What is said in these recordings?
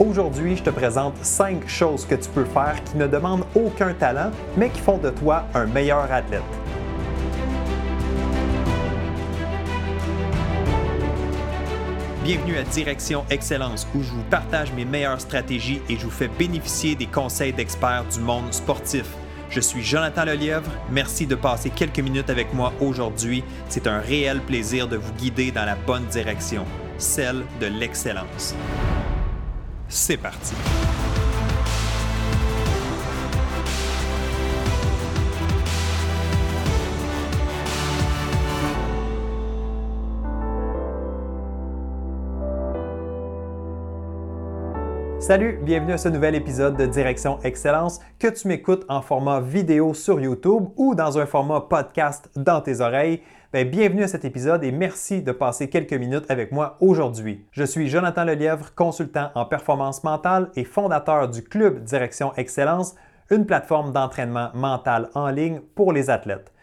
Aujourd'hui, je te présente 5 choses que tu peux faire qui ne demandent aucun talent, mais qui font de toi un meilleur athlète. Bienvenue à Direction Excellence où je vous partage mes meilleures stratégies et je vous fais bénéficier des conseils d'experts du monde sportif. Je suis Jonathan Lelièvre. Merci de passer quelques minutes avec moi aujourd'hui. C'est un réel plaisir de vous guider dans la bonne direction, celle de l'excellence. C'est parti. Salut, bienvenue à ce nouvel épisode de Direction Excellence, que tu m'écoutes en format vidéo sur YouTube ou dans un format podcast dans tes oreilles. Ben, bienvenue à cet épisode et merci de passer quelques minutes avec moi aujourd'hui. Je suis Jonathan Lelièvre, consultant en performance mentale et fondateur du Club Direction Excellence, une plateforme d'entraînement mental en ligne pour les athlètes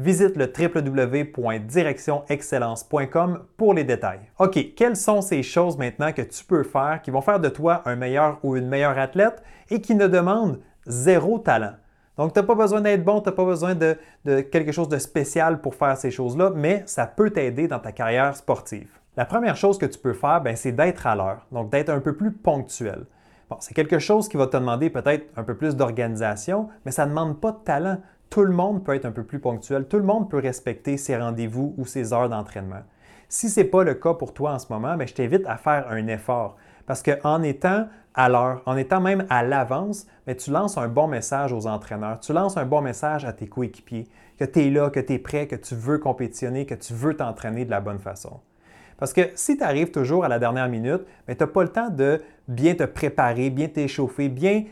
visite le www.directionexcellence.com pour les détails. OK, quelles sont ces choses maintenant que tu peux faire qui vont faire de toi un meilleur ou une meilleure athlète et qui ne demandent zéro talent? Donc, tu n'as pas besoin d'être bon, tu n'as pas besoin de, quelque chose de spécial pour faire ces choses-là, mais ça peut t'aider dans ta carrière sportive. La première chose que tu peux faire, ben, c'est d'être à l'heure, donc d'être un peu plus ponctuel. Bon, c'est quelque chose qui va te demander peut-être un peu plus d'organisation, mais ça ne demande pas de talent tout le monde peut être un peu plus ponctuel, tout le monde peut respecter ses rendez-vous ou ses heures d'entraînement. Si ce n'est pas le cas pour toi en ce moment, ben, je t'invite à faire un effort. Parce qu'en étant à l'heure, en étant même à l'avance, ben, tu lances un bon message aux entraîneurs, tu lances un bon message à tes coéquipiers, que tu es là, que tu es prêt, que tu veux compétitionner, que tu veux t'entraîner de la bonne façon. Parce que si tu arrives toujours à la dernière minute, ben, tu n'as pas le temps de bien te préparer, bien t'échauffer, bien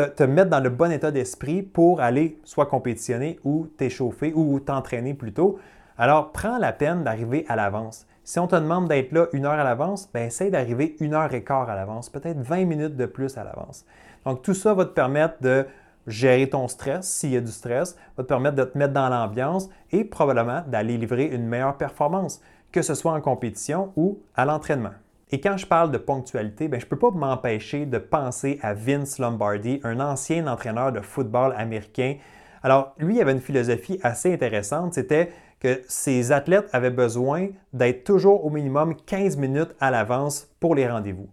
te, mettre dans le bon état d'esprit pour aller soit compétitionner ou t'échauffer ou t'entraîner plutôt. Alors, prends la peine d'arriver à l'avance. Si on te demande d'être là une heure à l'avance, ben essaye d'arriver une heure et quart à l'avance, peut-être 20 minutes de plus à l'avance. Donc, tout ça va te permettre de gérer ton stress, s'il y a du stress, va te permettre de te mettre dans l'ambiance et probablement d'aller livrer une meilleure performance, que ce soit en compétition ou à l'entraînement. Et quand je parle de ponctualité, ben, je ne peux pas m'empêcher de penser à Vince Lombardi, un ancien entraîneur de football américain. Alors, lui avait une philosophie assez intéressante, c'était que ses athlètes avaient besoin d'être toujours au minimum 15 minutes à l'avance pour les rendez-vous.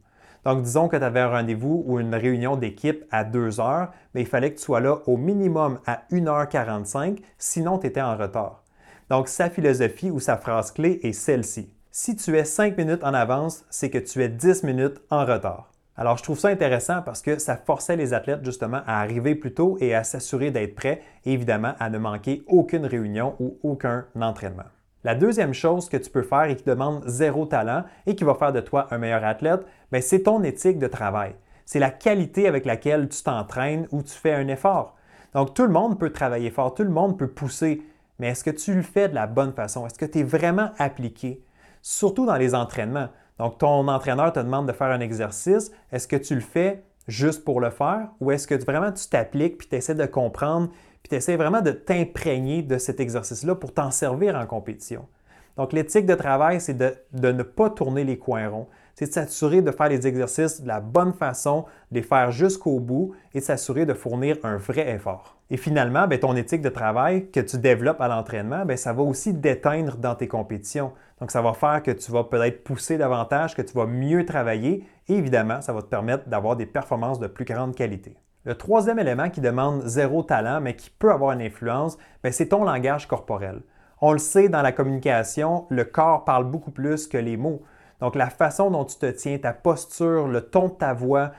Donc, disons que tu avais un rendez-vous ou une réunion d'équipe à 2 heures, mais il fallait que tu sois là au minimum à 1h45, sinon tu étais en retard. Donc, sa philosophie ou sa phrase clé est celle-ci. Si tu es 5 minutes en avance, c'est que tu es 10 minutes en retard. Alors, je trouve ça intéressant parce que ça forçait les athlètes justement à arriver plus tôt et à s'assurer d'être prêts évidemment à ne manquer aucune réunion ou aucun entraînement. La deuxième chose que tu peux faire et qui demande zéro talent et qui va faire de toi un meilleur athlète, ben, c'est ton éthique de travail. C'est la qualité avec laquelle tu t'entraînes ou tu fais un effort. Donc, tout le monde peut travailler fort, tout le monde peut pousser, mais est-ce que tu le fais de la bonne façon? Est-ce que tu es vraiment appliqué? Surtout dans les entraînements. Donc, ton entraîneur te demande de faire un exercice. Est-ce que tu le fais juste pour le faire ou est-ce que vraiment tu t'appliques puis tu essaies de comprendre puis tu essaies vraiment de t'imprégner de cet exercice-là pour t'en servir en compétition? Donc, l'éthique de travail, c'est de, ne pas tourner les coins ronds. C'est de s'assurer de faire les exercices de la bonne façon, de les faire jusqu'au bout et de s'assurer de fournir un vrai effort. Et finalement, ben, ton éthique de travail que tu développes à l'entraînement, ben, ça va aussi déteindre dans tes compétitions. Donc, ça va faire que tu vas peut-être pousser davantage, que tu vas mieux travailler et évidemment, ça va te permettre d'avoir des performances de plus grande qualité. Le troisième élément qui demande zéro talent, mais qui peut avoir une influence, ben, c'est ton langage corporel. On le sait, dans la communication, le corps parle beaucoup plus que les mots. Donc, la façon dont tu te tiens, ta posture, le ton de ta voix,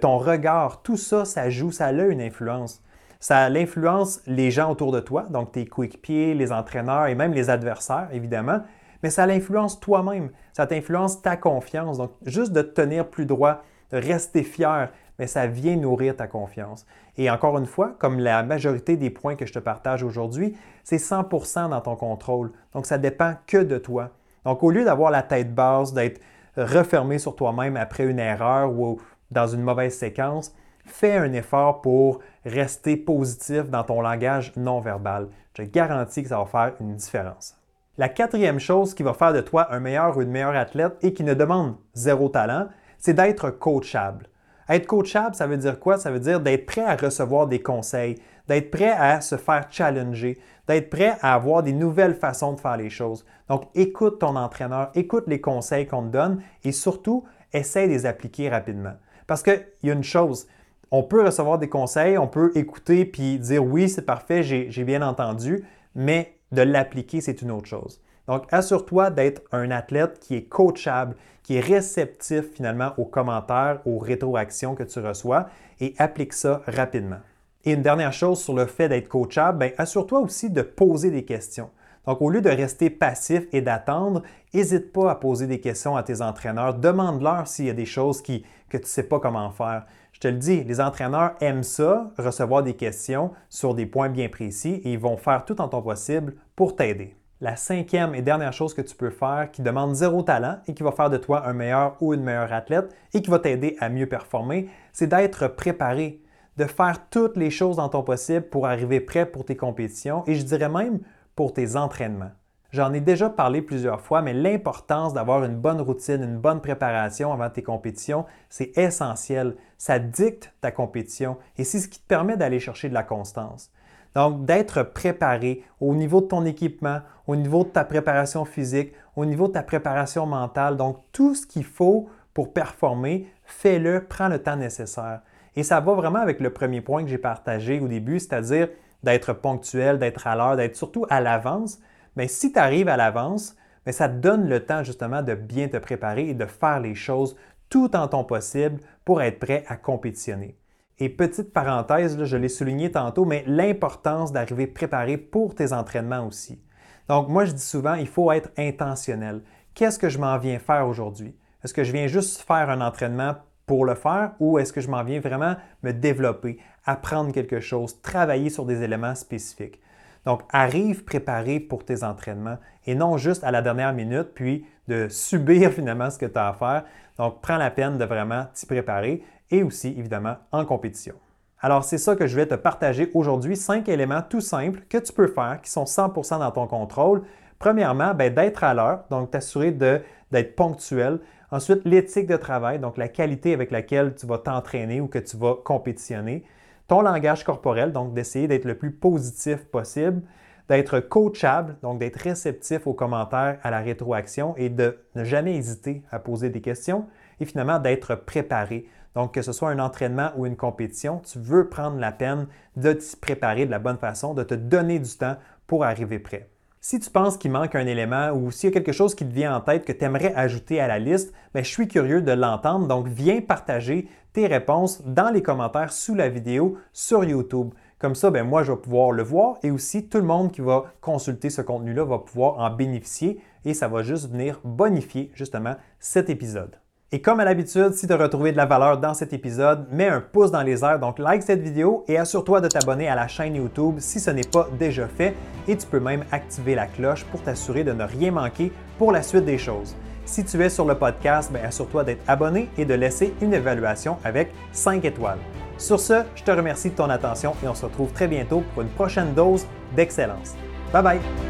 ton regard, tout ça, ça joue, ça a une influence. Ça influence les gens autour de toi, donc tes coéquipiers, les entraîneurs et même les adversaires, évidemment, mais ça l'influence toi-même. Ça t'influence ta confiance. Donc, juste de te tenir plus droit, de rester fier, mais ça vient nourrir ta confiance. Et encore une fois, comme la majorité des points que je te partage aujourd'hui, c'est 100% dans ton contrôle. Donc, ça dépend que de toi. Donc, au lieu d'avoir la tête basse, d'être refermé sur toi-même après une erreur ou dans une mauvaise séquence, fais un effort pour rester positif dans ton langage non verbal. Je garantis que ça va faire une différence. La quatrième chose qui va faire de toi un meilleur ou une meilleure athlète et qui ne demande zéro talent, c'est d'être coachable. Être coachable, ça veut dire quoi? Ça veut dire d'être prêt à recevoir des conseils, d'être prêt à se faire challenger, d'être prêt à avoir des nouvelles façons de faire les choses. Donc, écoute ton entraîneur, écoute les conseils qu'on te donne et surtout, essaie de les appliquer rapidement. Parce qu'il y a une chose, on peut recevoir des conseils, on peut écouter puis dire oui, c'est parfait, j'ai bien entendu, mais de l'appliquer, c'est une autre chose. Donc, assure-toi d'être un athlète qui est coachable, qui est réceptif finalement aux commentaires, aux rétroactions que tu reçois et applique ça rapidement. Et une dernière chose sur le fait d'être coachable, ben, assure-toi aussi de poser des questions. Donc, au lieu de rester passif et d'attendre, n'hésite pas à poser des questions à tes entraîneurs. Demande-leur s'il y a des choses que tu ne sais pas comment faire. Je te le dis, les entraîneurs aiment ça, recevoir des questions sur des points bien précis et ils vont faire tout en ton possible pour t'aider. La cinquième et dernière chose que tu peux faire qui demande zéro talent et qui va faire de toi un meilleur ou une meilleure athlète et qui va t'aider à mieux performer, c'est d'être préparé, de faire toutes les choses dans ton possible pour arriver prêt pour tes compétitions et je dirais même pour tes entraînements. J'en ai déjà parlé plusieurs fois, mais l'importance d'avoir une bonne routine, une bonne préparation avant tes compétitions, c'est essentiel. Ça dicte ta compétition et c'est ce qui te permet d'aller chercher de la constance. Donc, d'être préparé au niveau de ton équipement, au niveau de ta préparation physique, au niveau de ta préparation mentale. Donc, tout ce qu'il faut pour performer, fais-le, prends le temps nécessaire. Et ça va vraiment avec le premier point que j'ai partagé au début, c'est-à-dire d'être ponctuel, d'être à l'heure, d'être surtout à l'avance. Mais si tu arrives à l'avance, ça te donne le temps justement de bien te préparer et de faire les choses tout en ton possible pour être prêt à compétitionner. Et petite parenthèse, je l'ai souligné tantôt, mais l'importance d'arriver préparé pour tes entraînements aussi. Donc moi, je dis souvent, il faut être intentionnel. Qu'est-ce que je m'en viens faire aujourd'hui? Est-ce que je viens juste faire un entraînement pour le faire ou est-ce que je m'en viens vraiment me développer, apprendre quelque chose, travailler sur des éléments spécifiques? Donc, arrive préparé pour tes entraînements et non juste à la dernière minute, puis de subir finalement ce que tu as à faire. Donc, prends la peine de vraiment t'y préparer et aussi, évidemment, en compétition. Alors, c'est ça que je vais te partager aujourd'hui, cinq éléments tout simples que tu peux faire qui sont 100% dans ton contrôle. Premièrement, ben, d'être à l'heure, donc t'assurer d'être ponctuel. Ensuite, l'éthique de travail, donc la qualité avec laquelle tu vas t'entraîner ou que tu vas compétitionner. Ton langage corporel, donc d'essayer d'être le plus positif possible. D'être coachable, donc d'être réceptif aux commentaires, à la rétroaction et de ne jamais hésiter à poser des questions. Et finalement, d'être préparé. Donc, que ce soit un entraînement ou une compétition, tu veux prendre la peine de t'y préparer de la bonne façon, de te donner du temps pour arriver prêt. Si tu penses qu'il manque un élément ou s'il y a quelque chose qui te vient en tête que tu aimerais ajouter à la liste, ben, je suis curieux de l'entendre, donc viens partager tes réponses dans les commentaires sous la vidéo sur YouTube. Comme ça, ben, moi, je vais pouvoir le voir et aussi tout le monde qui va consulter ce contenu-là va pouvoir en bénéficier et ça va juste venir bonifier justement cet épisode. Et comme à l'habitude, si tu as retrouvé de la valeur dans cet épisode, mets un pouce dans les airs, donc like cette vidéo et assure-toi de t'abonner à la chaîne YouTube si ce n'est pas déjà fait et tu peux même activer la cloche pour t'assurer de ne rien manquer pour la suite des choses. Si tu es sur le podcast, ben, assure-toi d'être abonné et de laisser une évaluation avec 5 étoiles. Sur ce, je te remercie de ton attention et on se retrouve très bientôt pour une prochaine dose d'excellence. Bye bye!